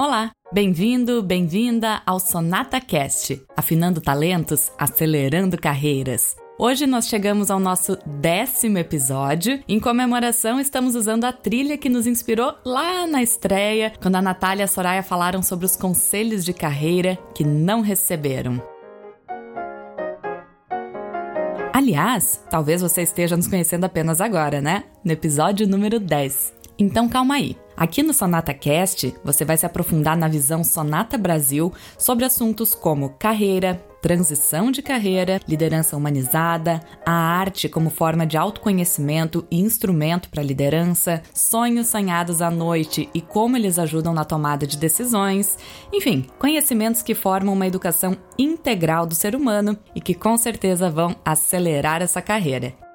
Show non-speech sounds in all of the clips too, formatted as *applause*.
Olá, bem-vindo, bem-vinda ao Sonata Cast, afinando talentos, acelerando carreiras. Hoje nós chegamos ao nosso décimo episódio. Em comemoração, estamos usando a trilha que nos inspirou lá na estreia, quando a Natália e a Soraya falaram sobre os conselhos de carreira que não receberam. Aliás, talvez você esteja nos conhecendo apenas agora, né? No episódio número 10. Então calma aí. Aqui no Sonata Cast, você vai se aprofundar na visão Sonata Brasil sobre assuntos como carreira, transição de carreira, liderança humanizada, a arte como forma de autoconhecimento e instrumento para liderança, sonhos sonhados à noite e como eles ajudam na tomada de decisões, enfim, conhecimentos que formam uma educação integral do ser humano e que com certeza vão acelerar essa carreira.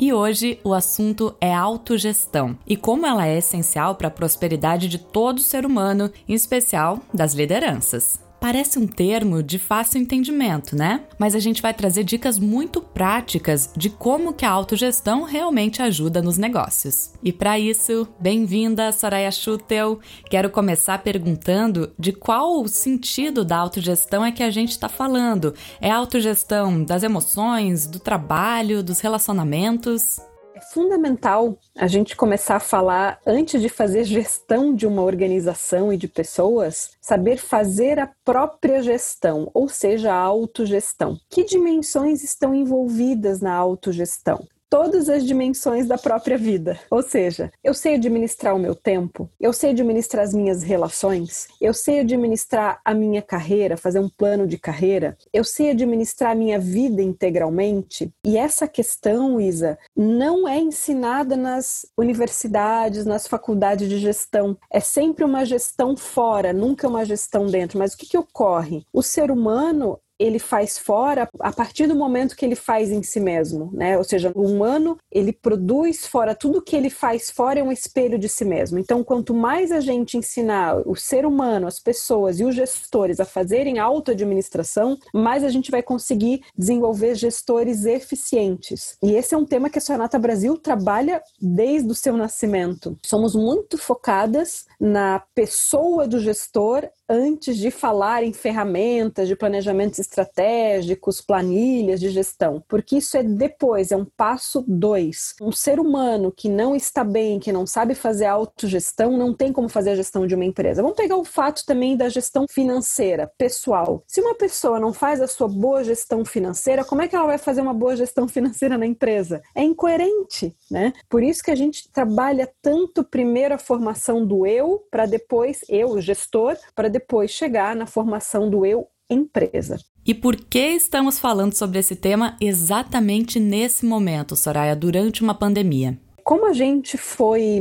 E hoje o assunto é autogestão e como ela é essencial para a prosperidade de todo ser humano, em especial das lideranças. Parece um termo de fácil entendimento, né? Mas a gente vai trazer dicas muito práticas de como que a autogestão realmente ajuda nos negócios. E para isso, bem-vinda, Soraya Schutel. Quero começar perguntando de qual o sentido da autogestão é que a gente está falando. É autogestão das emoções, do trabalho, dos relacionamentos? É fundamental a gente começar a falar, antes de fazer gestão de uma organização e de pessoas, saber fazer a própria gestão, ou seja, a autogestão. Que dimensões estão envolvidas na autogestão? Todas as dimensões da própria vida. Ou seja, eu sei administrar o meu tempo, eu sei administrar as minhas relações, eu sei administrar a minha carreira, fazer um plano de carreira, eu sei administrar a minha vida integralmente. E essa questão, Isa, não é ensinada nas universidades, nas faculdades de gestão. É sempre uma gestão fora, nunca uma gestão dentro. Mas o que, que ocorre? O ser humano ele faz fora a partir do momento que ele faz em si mesmo, né? Ou seja, o humano, ele produz fora, tudo que ele faz fora é um espelho de si mesmo. Então, quanto mais a gente ensinar o ser humano, as pessoas e os gestores a fazerem auto-administração, mais a gente vai conseguir desenvolver gestores eficientes. E esse é um tema que a Sonata Brasil trabalha desde o seu nascimento. Somos muito focadas na pessoa do gestor antes de falar em ferramentas de planejamentos estratégicos, planilhas de gestão, porque isso é depois, é um passo dois. Um ser humano que não está bem, que não sabe fazer autogestão, não tem como fazer a gestão de uma empresa. Vamos pegar o fato também da gestão financeira, pessoal. Se uma pessoa não faz a sua boa gestão financeira, como é que ela vai fazer uma boa gestão financeira na empresa? É incoerente, né? Por isso que a gente trabalha tanto primeiro a formação do eu, para depois, eu, gestor, para depois depois chegar na formação do eu empresa. E por que estamos falando sobre esse tema exatamente nesse momento, Soraya, durante uma pandemia? Como a gente foi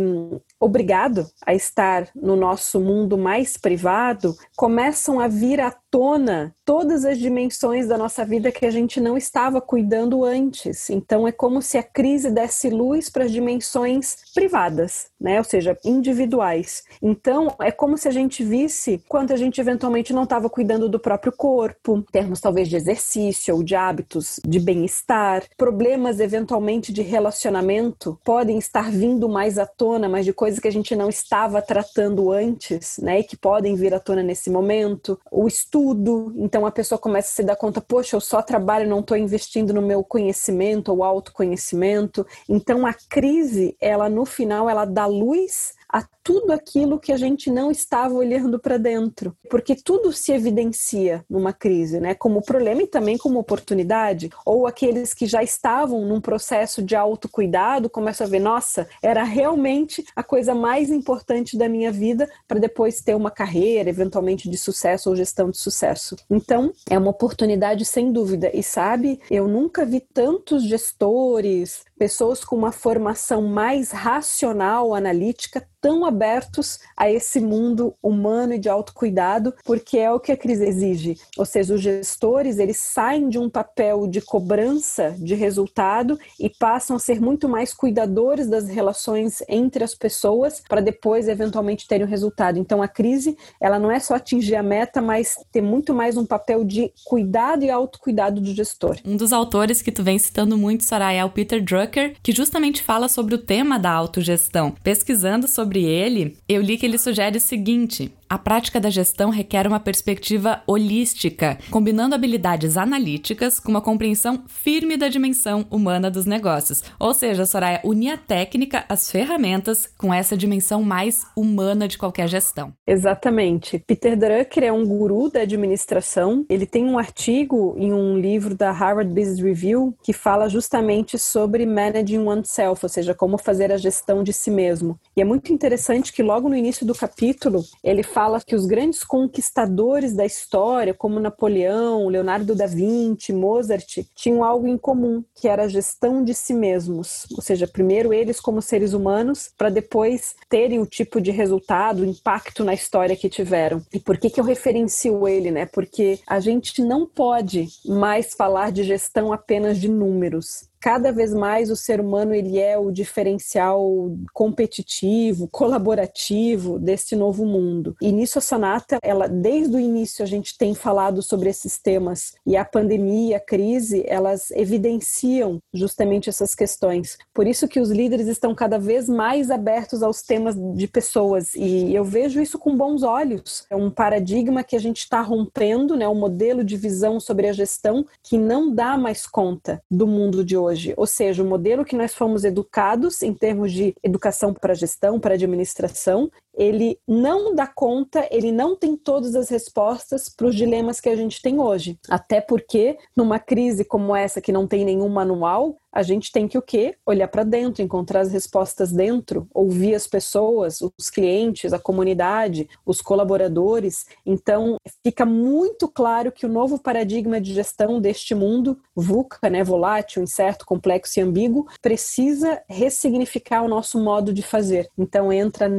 obrigado a estar no nosso mundo mais privado, começam a vir à tona todas as dimensões da nossa vida que a gente não estava cuidando antes. Então é como se a crise desse luz para as dimensões privadas, né? Ou seja, individuais. Então é como se a gente visse quanto a gente eventualmente não estava cuidando do próprio corpo, em termos talvez de exercício ou de hábitos de bem-estar, problemas eventualmente de relacionamento podem estar vindo mais à tona, mas de coisas que a gente não estava tratando antes, né? E que podem vir à tona nesse momento. O estudo, então então a pessoa começa a se dar conta, poxa, eu só trabalho, não estou investindo no meu conhecimento ou autoconhecimento. Então a crise, ela no final, ela dá luz a tudo aquilo que a gente não estava olhando para dentro, porque tudo se evidencia numa crise, né? Como problema e também como oportunidade. Ou aqueles que já estavam num processo de autocuidado começam a ver, nossa, era realmente a coisa mais importante da minha vida para depois ter uma carreira, eventualmente de sucesso ou gestão de sucesso. Então, é uma oportunidade sem dúvida. E sabe, eu nunca vi tantos gestores, pessoas com uma formação mais racional, analítica, tão abertos a esse mundo humano e de autocuidado, porque é o que a crise exige. Ou seja, os gestores, eles saem de um papel de cobrança de resultado e passam a ser muito mais cuidadores das relações entre as pessoas para depois eventualmente terem o resultado. Então a crise, ela não é só atingir a meta, mas ter muito mais um papel de cuidado e autocuidado do gestor. Um dos autores que tu vem citando muito, Soraya, é o Peter Drucker, Drucker, que justamente fala sobre o tema da autogestão. Pesquisando sobre ele, eu li que ele sugere o seguinte: a prática da gestão requer uma perspectiva holística, combinando habilidades analíticas com uma compreensão firme da dimensão humana dos negócios. Ou seja, Soraya, unir a técnica, as ferramentas, com essa dimensão mais humana de qualquer gestão. Exatamente. Peter Drucker é um guru da administração. Ele tem um artigo em um livro da Harvard Business Review que fala justamente sobre managing oneself, ou seja, como fazer a gestão de si mesmo. E é muito interessante que logo no início do capítulo ele fala fala que os grandes conquistadores da história, como Napoleão, Leonardo da Vinci, Mozart, tinham algo em comum, que era a gestão de si mesmos. Ou seja, primeiro eles como seres humanos, para depois terem o tipo de resultado, impacto na história que tiveram. E por que, que eu referencio ele, né? Porque a gente não pode mais falar de gestão apenas de números cada vez mais o ser humano ele é o diferencial competitivo, colaborativo desse novo mundo. E nisso a Sonata, ela desde o início a gente tem falado sobre esses temas e a pandemia, a crise, elas evidenciam justamente essas questões. Por isso que os líderes estão cada vez mais abertos aos temas de pessoas e eu vejo isso com bons olhos. É um paradigma que a gente está rompendo, né, um modelo de visão sobre a gestão que não dá mais conta do mundo de hoje hoje, ou seja, o modelo que nós fomos educados em termos de educação para gestão, para administração, ele não dá conta, ele não tem todas as respostas para os dilemas que a gente tem hoje. Até porque, numa crise como essa, que não tem nenhum manual, a gente tem que o quê? Olhar para dentro, encontrar as respostas dentro, ouvir as pessoas, os clientes, a comunidade, os colaboradores. Então, fica muito claro que o novo paradigma de gestão deste mundo, VUCA, né, volátil, incerto, complexo e ambíguo, precisa ressignificar o nosso modo de fazer. Então, entra a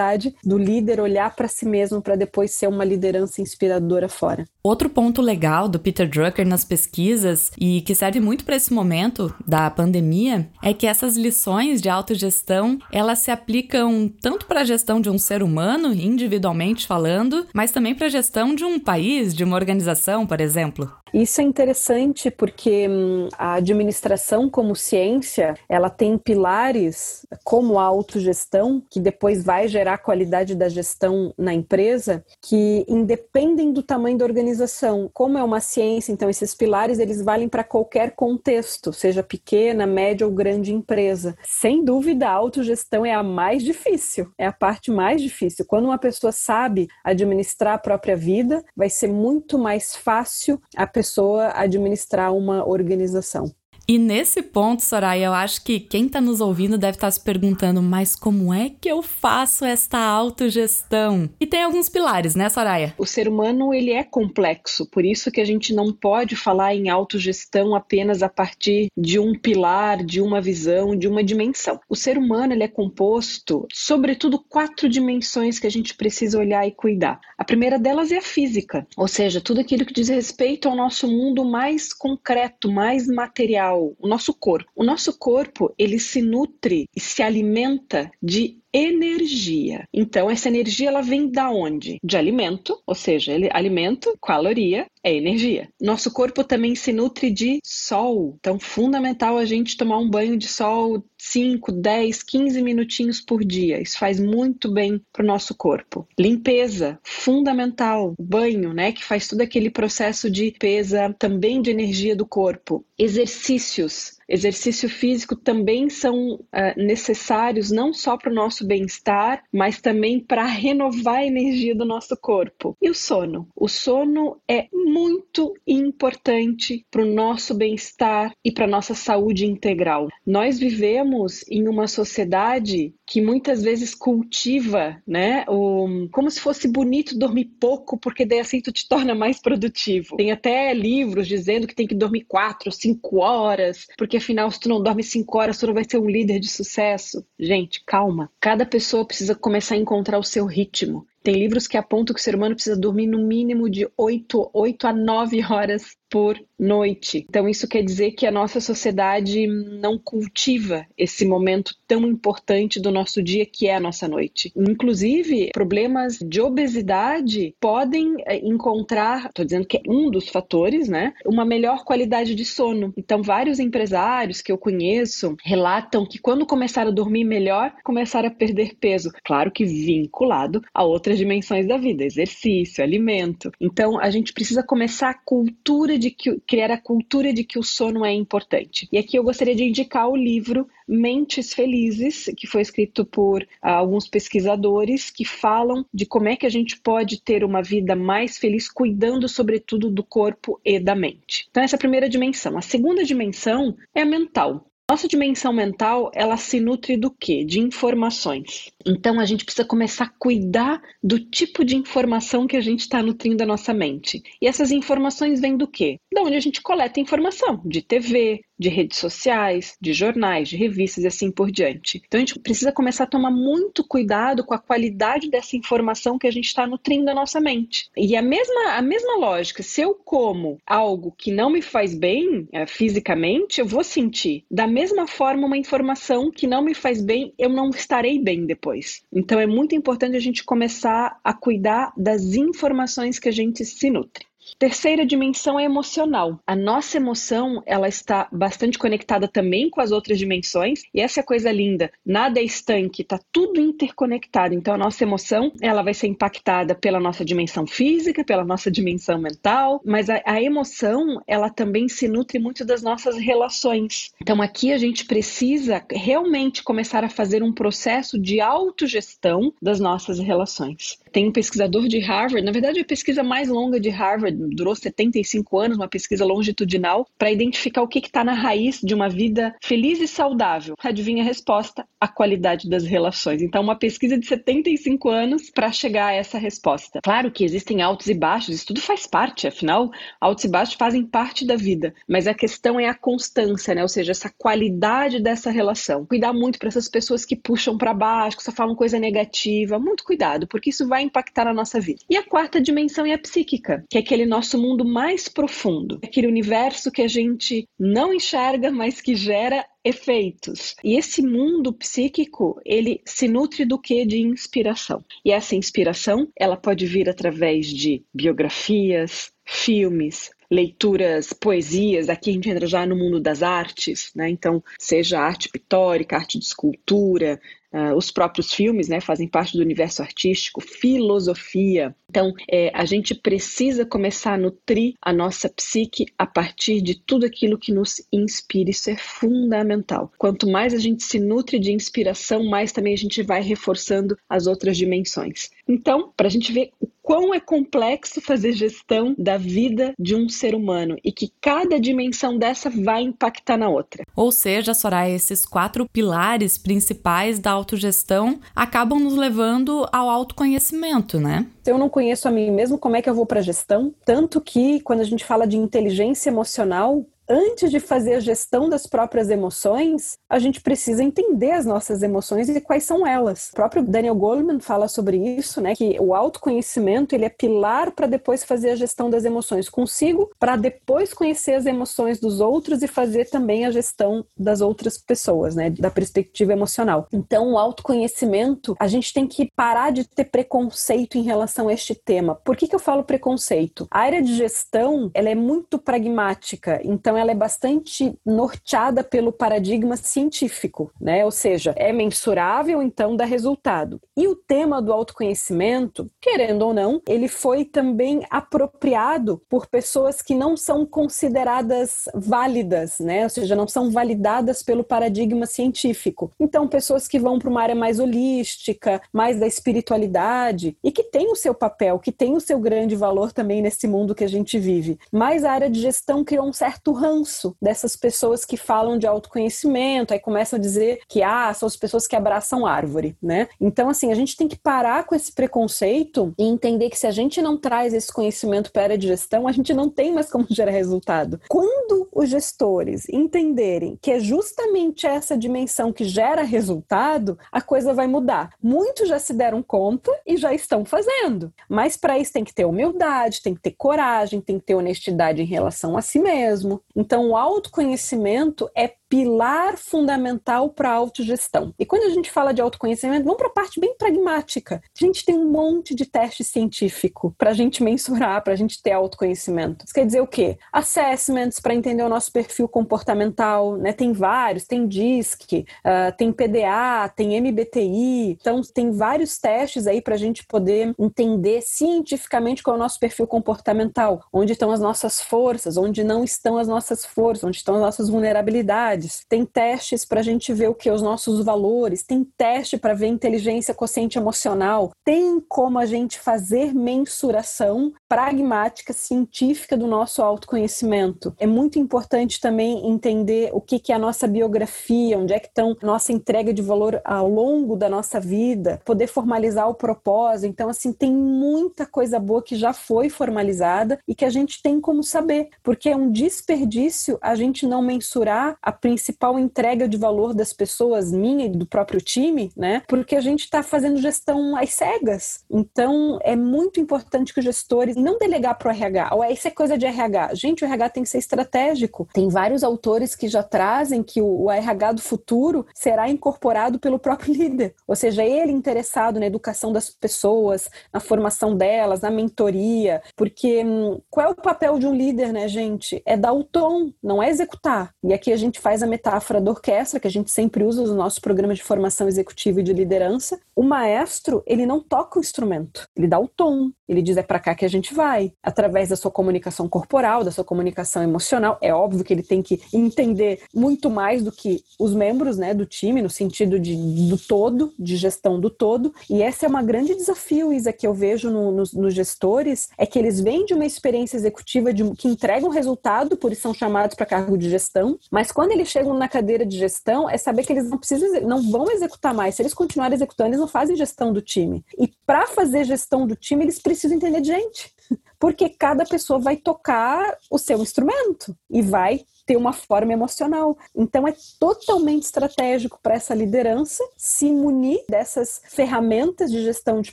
necessidade do líder olhar para si mesmo para depois ser uma liderança inspiradora fora. Outro ponto legal do Peter Drucker nas pesquisas e que serve muito para esse momento da pandemia é que essas lições de autogestão, elas se aplicam tanto para a gestão de um ser humano, individualmente falando, mas também para a gestão de um país, de uma organização, por exemplo. Isso é interessante porque hum, a administração como ciência, ela tem pilares como a autogestão, que depois vai gerar qualidade da gestão na empresa, que independem do tamanho da organização. Como é uma ciência, então esses pilares eles valem para qualquer contexto, seja pequena, média ou grande empresa. Sem dúvida, a autogestão é a mais difícil, é a parte mais difícil. Quando uma pessoa sabe administrar a própria vida, vai ser muito mais fácil a pessoa administrar uma organização. E nesse ponto, Soraya, eu acho que quem está nos ouvindo deve estar tá se perguntando, mas como é que eu faço esta autogestão? E tem alguns pilares, né, Soraya? O ser humano, ele é complexo, por isso que a gente não pode falar em autogestão apenas a partir de um pilar, de uma visão, de uma dimensão. O ser humano, ele é composto, sobretudo, quatro dimensões que a gente precisa olhar e cuidar. A primeira delas é a física, ou seja, tudo aquilo que diz respeito ao nosso mundo mais concreto, mais material, o nosso corpo. O nosso corpo, ele se nutre e se alimenta de energia. Então, essa energia ela vem da onde? De alimento, ou seja, ele, alimento, caloria, é energia. Nosso corpo também se nutre de sol. Então, fundamental a gente tomar um banho de sol 5, 10, 15 minutinhos por dia. Isso faz muito bem para o nosso corpo. Limpeza, fundamental. Banho, né, que faz todo aquele processo de limpeza, também de energia do corpo. Exercícios, exercício físico também são uh, necessários não só para o nosso bem-estar, mas também para renovar a energia do nosso corpo. E o sono? O sono é muito importante para o nosso bem-estar e para nossa saúde integral. Nós vivemos em uma sociedade que muitas vezes cultiva, né, o, como se fosse bonito dormir pouco, porque daí assim tu te torna mais produtivo. Tem até livros dizendo que tem que dormir quatro, cinco horas, porque afinal se tu não dorme cinco horas, tu não vai ser um líder de sucesso. Gente, calma. Cada pessoa precisa começar a encontrar o seu ritmo. Tem livros que apontam que o ser humano precisa dormir no mínimo de 8, 8 a 9 horas por noite. Então, isso quer dizer que a nossa sociedade não cultiva esse momento tão importante do nosso dia, que é a nossa noite. Inclusive, problemas de obesidade podem eh, encontrar, estou dizendo que é um dos fatores, né? Uma melhor qualidade de sono. Então, vários empresários que eu conheço relatam que quando começaram a dormir melhor, começaram a perder peso. Claro que vinculado a outras dimensões da vida, exercício, alimento. Então, a gente precisa começar a cultura de que, criar a cultura de que o sono é importante. E aqui eu gostaria de indicar o livro Mentes Felizes, que foi escrito por ah, alguns pesquisadores que falam de como é que a gente pode ter uma vida mais feliz, cuidando sobretudo do corpo e da mente. Então, essa é a primeira dimensão. A segunda dimensão é a mental. Nossa dimensão mental, ela se nutre do quê? De informações. Então a gente precisa começar a cuidar do tipo de informação que a gente está nutrindo a nossa mente. E essas informações vêm do quê? Da onde a gente coleta informação, de TV, de redes sociais, de jornais, de revistas e assim por diante. Então a gente precisa começar a tomar muito cuidado com a qualidade dessa informação que a gente está nutrindo a nossa mente. E a mesma, a mesma lógica, se eu como algo que não me faz bem é, fisicamente, eu vou sentir. Da mesma forma, uma informação que não me faz bem, eu não estarei bem depois. Então é muito importante a gente começar a cuidar das informações que a gente se nutre. Terceira dimensão é emocional. A nossa emoção, ela está bastante conectada também com as outras dimensões, e essa é a coisa linda. Nada é estanque, está tudo interconectado. Então a nossa emoção, ela vai ser impactada pela nossa dimensão física, pela nossa dimensão mental, mas a, a emoção, ela também se nutre muito das nossas relações. Então aqui a gente precisa realmente começar a fazer um processo de autogestão das nossas relações. Tem um pesquisador de Harvard, na verdade a pesquisa mais longa de Harvard, durou 75 anos, uma pesquisa longitudinal, para identificar o que está na raiz de uma vida feliz e saudável. Adivinha a resposta? A qualidade das relações. Então, uma pesquisa de 75 anos para chegar a essa resposta. Claro que existem altos e baixos, isso tudo faz parte, afinal, altos e baixos fazem parte da vida, mas a questão é a constância, né? Ou seja, essa qualidade dessa relação. Cuidar muito para essas pessoas que puxam para baixo, que só falam coisa negativa, muito cuidado, porque isso vai impactar a nossa vida. E a quarta dimensão é a psíquica, que é aquele nosso mundo mais profundo, aquele universo que a gente não enxerga, mas que gera efeitos. E esse mundo psíquico, ele se nutre do que de inspiração. E essa inspiração, ela pode vir através de biografias, filmes, leituras, poesias, aqui a gente entra já no mundo das artes, né? Então, seja arte pictórica, arte de escultura, Uh, os próprios filmes né, fazem parte do universo artístico, filosofia. Então, é, a gente precisa começar a nutrir a nossa psique a partir de tudo aquilo que nos inspira. Isso é fundamental. Quanto mais a gente se nutre de inspiração, mais também a gente vai reforçando as outras dimensões. Então, para a gente ver o quão é complexo fazer gestão da vida de um ser humano e que cada dimensão dessa vai impactar na outra. Ou seja, Soraya, esses quatro pilares principais da autogestão acabam nos levando ao autoconhecimento, né? Se eu não conheço a mim mesmo, como é que eu vou para gestão? Tanto que quando a gente fala de inteligência emocional, antes de fazer a gestão das próprias emoções, a gente precisa entender as nossas emoções e quais são elas. O próprio Daniel Goleman fala sobre isso, né, que o autoconhecimento ele é pilar para depois fazer a gestão das emoções consigo, para depois conhecer as emoções dos outros e fazer também a gestão das outras pessoas, né, da perspectiva emocional. Então, o autoconhecimento, a gente tem que parar de ter preconceito em relação a este tema. Por que, que eu falo preconceito? A área de gestão, ela é muito pragmática, então ela é bastante norteada pelo paradigma científico, né? Ou seja, é mensurável, então dá resultado. E o tema do autoconhecimento, querendo ou não, ele foi também apropriado por pessoas que não são consideradas válidas, né? Ou seja, não são validadas pelo paradigma científico. Então, pessoas que vão para uma área mais holística, mais da espiritualidade e que tem o seu papel, que tem o seu grande valor também nesse mundo que a gente vive. Mas a área de gestão criou um certo ranço dessas pessoas que falam de autoconhecimento, aí começam a dizer que ah, são as pessoas que abraçam árvore, né? Então, assim, a gente tem que parar com esse preconceito e entender que se a gente não traz esse conhecimento para a área de gestão, a gente não tem mais como *laughs* gerar resultado. Quando os gestores entenderem que é justamente essa dimensão que gera resultado, a coisa vai mudar. Muitos já se deram conta e já estão fazendo. Mas para isso tem que ter humildade, tem que ter coragem, tem que ter honestidade em relação a si mesmo. Então, o autoconhecimento é pilar fundamental para a autogestão. E quando a gente fala de autoconhecimento, vamos para a parte bem pragmática. A gente tem um monte de teste científico para a gente mensurar, para a gente ter autoconhecimento. Isso quer dizer o quê? Assessments para entender o nosso perfil comportamental, né? Tem vários, tem DISC, uh, tem PDA, tem MBTI. Então, tem vários testes aí para a gente poder entender cientificamente qual é o nosso perfil comportamental, onde estão as nossas forças, onde não estão as nossas forças, onde estão as nossas vulnerabilidades tem testes para a gente ver o que os nossos valores, tem teste para ver inteligência consciente emocional, tem como a gente fazer mensuração pragmática, científica do nosso autoconhecimento. É muito importante também entender o que, que é a nossa biografia, onde é que estão nossa entrega de valor ao longo da nossa vida, poder formalizar o propósito. Então, assim, tem muita coisa boa que já foi formalizada e que a gente tem como saber, porque é um desperdício a gente não mensurar a principal entrega de valor das pessoas, minha e do próprio time, né? Porque a gente está fazendo gestão às cegas. Então, é muito importante que os gestores não delegar para o RH. Ou isso é coisa de RH. Gente, o RH tem que ser estratégico. Tem vários autores que já trazem que o RH do futuro será incorporado pelo próprio *laughs* líder. Ou seja, ele interessado na educação das pessoas, na formação delas, na mentoria. Porque hum, qual é o papel de um líder, né, gente? É dar o tom, não é executar. E aqui a gente faz a metáfora da orquestra, que a gente sempre usa no nosso programa de formação executiva e de liderança. O maestro, ele não toca o instrumento, ele dá o tom, ele diz é para cá que a gente vai, através da sua comunicação corporal, da sua comunicação emocional. É óbvio que ele tem que entender muito mais do que os membros, né, do time, no sentido de, do todo, de gestão do todo. E esse é um grande desafio, Isa, que eu vejo no, nos, nos gestores, é que eles vêm de uma experiência executiva de, que entrega um resultado, por isso são chamados para cargo de gestão, mas quando eles chegam na cadeira de gestão é saber que eles não precisam, não vão executar mais. Se eles continuarem executando, eles não fazem gestão do time. E para fazer gestão do time, eles precisam entender de gente. Porque cada pessoa vai tocar o seu instrumento e vai ter uma forma emocional. Então é totalmente estratégico para essa liderança se munir dessas ferramentas de gestão de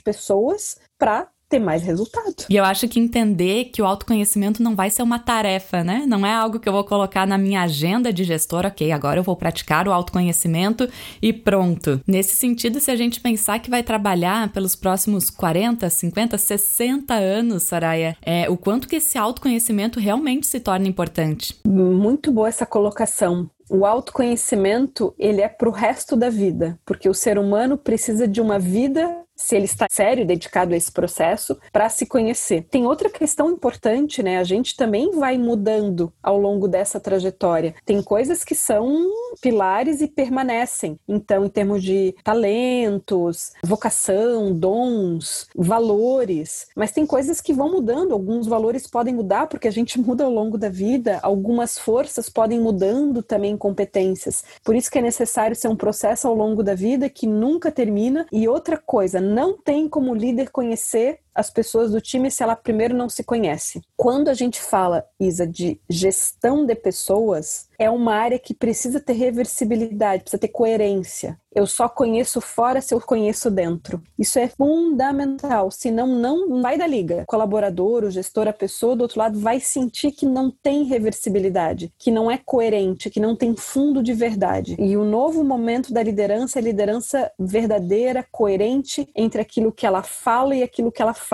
pessoas para ter mais resultado. E eu acho que entender que o autoconhecimento não vai ser uma tarefa, né? Não é algo que eu vou colocar na minha agenda de gestor, ok, agora eu vou praticar o autoconhecimento e pronto. Nesse sentido, se a gente pensar que vai trabalhar pelos próximos 40, 50, 60 anos, Soraya, é, o quanto que esse autoconhecimento realmente se torna importante. Muito boa essa colocação o autoconhecimento ele é para o resto da vida, porque o ser humano precisa de uma vida se ele está sério, dedicado a esse processo, para se conhecer. Tem outra questão importante, né? A gente também vai mudando ao longo dessa trajetória. Tem coisas que são pilares e permanecem. Então, em termos de talentos, vocação, dons, valores, mas tem coisas que vão mudando. Alguns valores podem mudar porque a gente *laughs* muda ao longo da vida, algumas forças podem mudando também competências. Por isso que é necessário ser um processo ao longo da vida que nunca termina. E outra coisa, não tem como líder conhecer as pessoas do time se ela primeiro não se conhece. Quando a gente fala, Isa, de gestão de pessoas, é uma área que precisa ter reversibilidade, precisa ter coerência. Eu só conheço fora se eu conheço dentro. Isso é fundamental, senão não vai da liga. O colaborador, o gestor, a pessoa do outro lado vai sentir que não tem reversibilidade, que não é coerente, que não tem fundo de verdade. E o novo momento da liderança é liderança verdadeira, coerente entre aquilo que ela fala e aquilo que ela faz.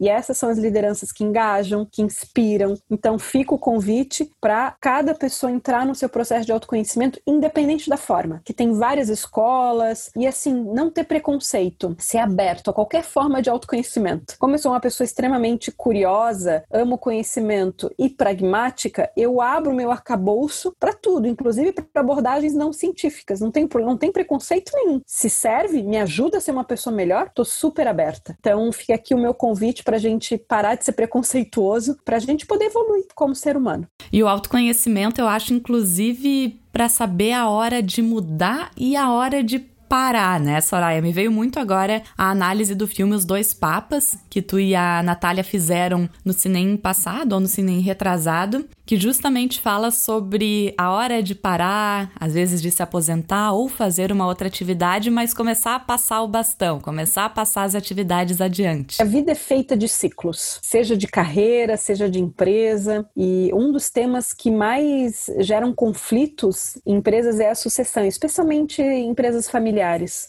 E essas são as lideranças que engajam, que inspiram. Então fica o convite para cada pessoa entrar no seu processo de autoconhecimento, independente da forma, que tem várias escolas, e assim, não ter preconceito, ser aberto a qualquer forma de autoconhecimento. Como eu sou uma pessoa extremamente curiosa, amo conhecimento e pragmática, eu abro meu arcabouço para tudo, inclusive para abordagens não científicas. Não tem, não tem preconceito nenhum. Se serve, me ajuda a ser uma pessoa melhor, tô super aberta. Então fica aqui o meu convite para a gente parar de ser preconceituoso, para a gente poder evoluir como ser humano. E o autoconhecimento, eu acho, inclusive, para saber a hora de mudar e a hora de parar, né, Soraya? Me veio muito agora a análise do filme Os Dois Papas, que tu e a Natália fizeram no cinema passado ou no cinema retrasado, que justamente fala sobre a hora de parar, às vezes de se aposentar ou fazer uma outra atividade, mas começar a passar o bastão, começar a passar as atividades adiante. A vida é feita de ciclos, seja de carreira, seja de empresa, e um dos temas que mais geram conflitos em empresas é a sucessão, especialmente em empresas familiares.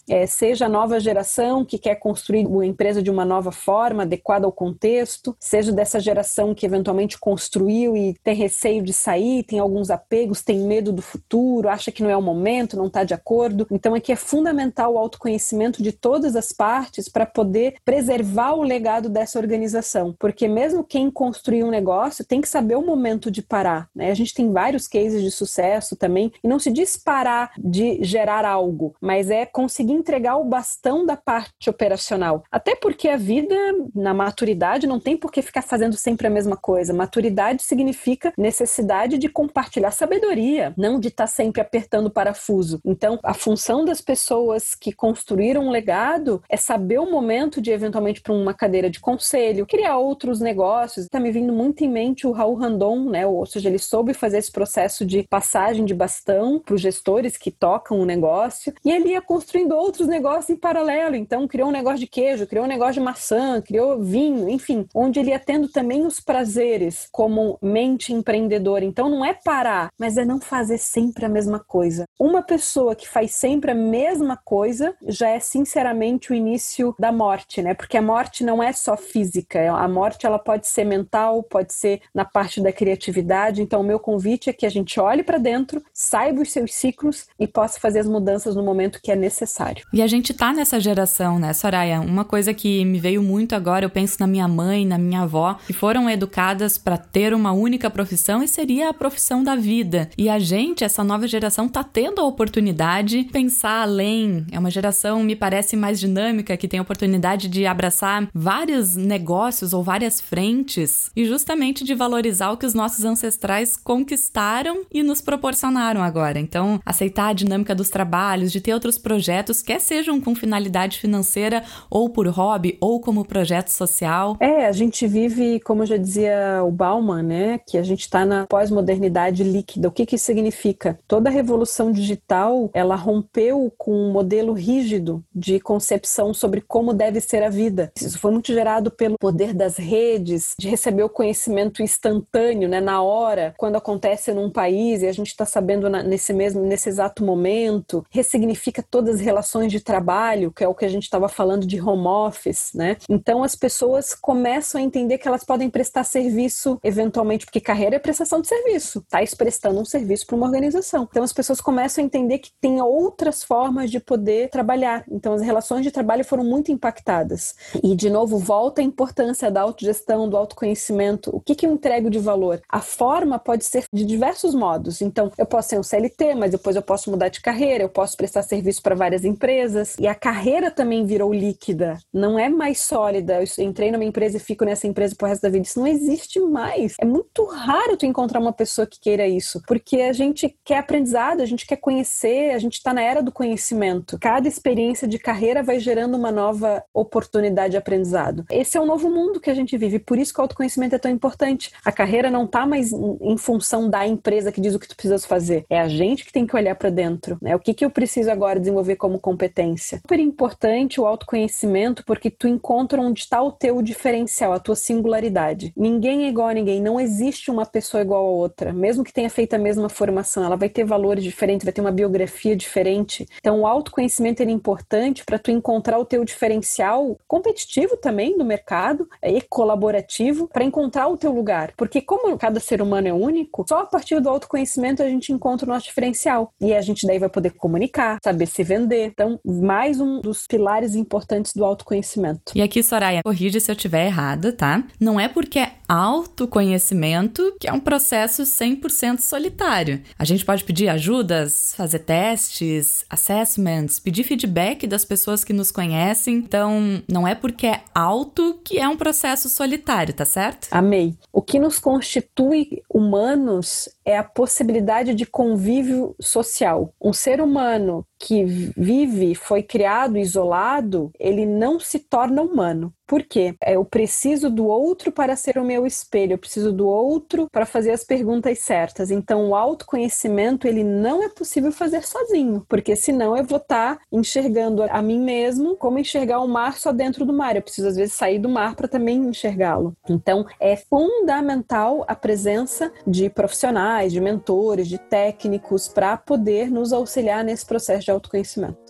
É, seja a nova geração que quer construir uma empresa de uma nova forma, adequada ao contexto, seja dessa geração que eventualmente construiu e tem receio de sair, tem alguns apegos, tem medo do futuro, acha que não é o momento, não está de acordo. Então aqui é fundamental o autoconhecimento de todas as partes para poder preservar o legado dessa organização, porque mesmo quem construir um negócio tem que saber o momento de parar. Né? A gente tem vários cases de sucesso também, e não se diz parar de gerar algo, mas é conseguir entregar o bastão da parte operacional. Até porque a vida, na maturidade, não tem por que ficar fazendo sempre a mesma coisa. Maturidade significa necessidade de compartilhar sabedoria, não de estar sempre apertando o parafuso. Então, a função das pessoas que construíram um legado é saber o momento de eventualmente para uma cadeira de conselho, criar outros negócios. Está me vindo muito em mente o Raul Randon, né? Ou seja, ele soube fazer esse processo de passagem de bastão para os gestores que tocam o negócio e ele ia construindo outros negócios em paralelo. Então, criou um negócio de queijo, criou um negócio de maçã, criou vinho, enfim, onde ele ia tendo também os prazeres como mente empreendedor. Então não é parar, mas é não fazer sempre a mesma coisa. Uma pessoa que faz sempre a mesma coisa já é sinceramente o início da morte, né? Porque a morte não é só física, a morte ela pode ser mental, pode ser na parte da criatividade. Então o meu convite é que a gente olhe para dentro, saiba os seus ciclos e possa fazer as mudanças no momento que é necessário. E a gente tá nessa geração, né, Soraya? Uma coisa que me veio muito agora, eu penso na minha mãe, na minha avó, que foram educadas para ter uma única profissão e seria a profissão da vida. E a gente, essa nova geração, tá tendo a oportunidade de pensar além. É uma geração, me parece, mais dinâmica, que tem a oportunidade de abraçar vários negócios ou várias frentes e justamente de valorizar o que os nossos ancestrais conquistaram e nos proporcionaram agora. Então, aceitar a dinâmica dos trabalhos, de ter outros projetos, quer sejam com finalidade financeira ou por hobby ou como projeto social. É, a gente vive, como já dizia o Bauman, né, que a gente está na pós-modernidade líquida. O que, que isso significa? Toda a revolução digital ela rompeu com um modelo rígido de concepção sobre como deve ser a vida. Isso foi muito gerado pelo poder das redes, de receber o conhecimento instantâneo, né, na hora, quando acontece num país e a gente está sabendo na, nesse mesmo, nesse exato momento. Ressignifica todas as relações de trabalho, que é o que a gente estava falando de home office, né? Então as pessoas começam a entender que elas podem prestar serviço eventualmente, porque carreira é prestação de serviço, está prestando um serviço para uma organização. Então as pessoas começam a entender que tem outras formas de poder trabalhar. Então as relações de trabalho foram muito impactadas. E de novo volta a importância da autogestão, do autoconhecimento. O que que eu entrego de valor? A forma pode ser de diversos modos. Então eu posso ser um CLT, mas depois eu posso mudar de carreira, eu posso prestar serviço para várias empresas. E a carreira também virou líquida, não é mais sólida. Eu entrei numa empresa e fico nessa empresa pro resto da vida. Isso não existe mais. É muito raro tu encontrar uma pessoa que queira isso, porque a gente quer aprendizado, a gente quer conhecer, a gente está na era do conhecimento. Cada experiência de carreira vai gerando uma nova oportunidade de aprendizado. Esse é o novo mundo que a gente vive, por isso que o autoconhecimento é tão importante. A carreira não está mais em função da empresa que diz o que tu precisa fazer, é a gente que tem que olhar para dentro. Né? O que, que eu preciso agora desenvolver como competência? Super importante o autoconhecimento, porque tu encontra onde está o teu diferencial, a tua singularidade. Ninguém é igual a ninguém, não existe uma pessoa igual a outra, mesmo que tenha feito a mesma formação, ela vai ter valores diferentes, vai ter uma biografia diferente. Então, o autoconhecimento é importante para tu encontrar o teu diferencial competitivo também no mercado e colaborativo para encontrar o teu lugar. Porque como cada ser humano é único, só a partir do autoconhecimento a gente encontra o nosso diferencial. E a gente daí vai poder comunicar, saber se vender. Então, mais um dos pilares importantes do autoconhecimento. E aqui, Soraya, corrija se eu estiver errada, tá? Não é porque autoconhecimento, que é um processo 100% solitário. A gente pode pedir ajudas, fazer testes, assessments, pedir feedback das pessoas que nos conhecem. Então, não é porque é auto que é um processo solitário, tá certo? Amei. O que nos constitui humanos é a possibilidade de convívio social. Um ser humano que vive, foi criado isolado, ele não se torna humano. Por quê? É, eu preciso do outro para ser o meu espelho, eu preciso do outro para fazer as perguntas certas. Então, o autoconhecimento ele não é possível fazer sozinho, porque senão eu vou estar tá enxergando a mim mesmo como enxergar o mar só dentro do mar. Eu preciso às vezes sair do mar para também enxergá-lo. Então, é fundamental a presença de profissionais, de mentores, de técnicos para poder nos auxiliar nesse processo de autoconhecimento.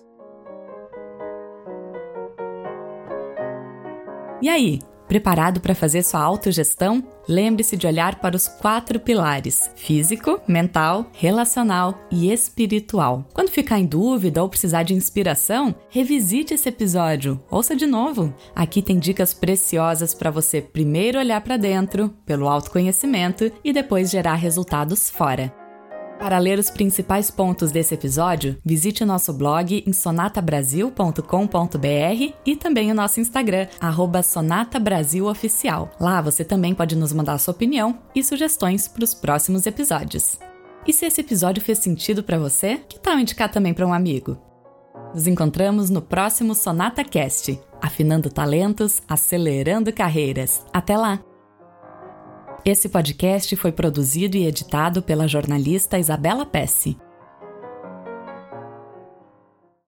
E aí, preparado para fazer sua autogestão? Lembre-se de olhar para os quatro pilares: físico, mental, relacional e espiritual. Quando ficar em dúvida ou precisar de inspiração, revisite esse episódio, ouça de novo. Aqui tem dicas preciosas para você primeiro olhar para dentro, pelo autoconhecimento e depois gerar resultados fora. Para ler os principais pontos desse episódio, visite o nosso blog em sonatabrasil.com.br e também o nosso Instagram, sonatabrasiloficial. Lá você também pode nos mandar sua opinião e sugestões para os próximos episódios. E se esse episódio fez sentido para você, que tal indicar também para um amigo? Nos encontramos no próximo Sonata Cast, afinando talentos, acelerando carreiras. Até lá! Esse podcast foi produzido e editado pela jornalista Isabela Pesce.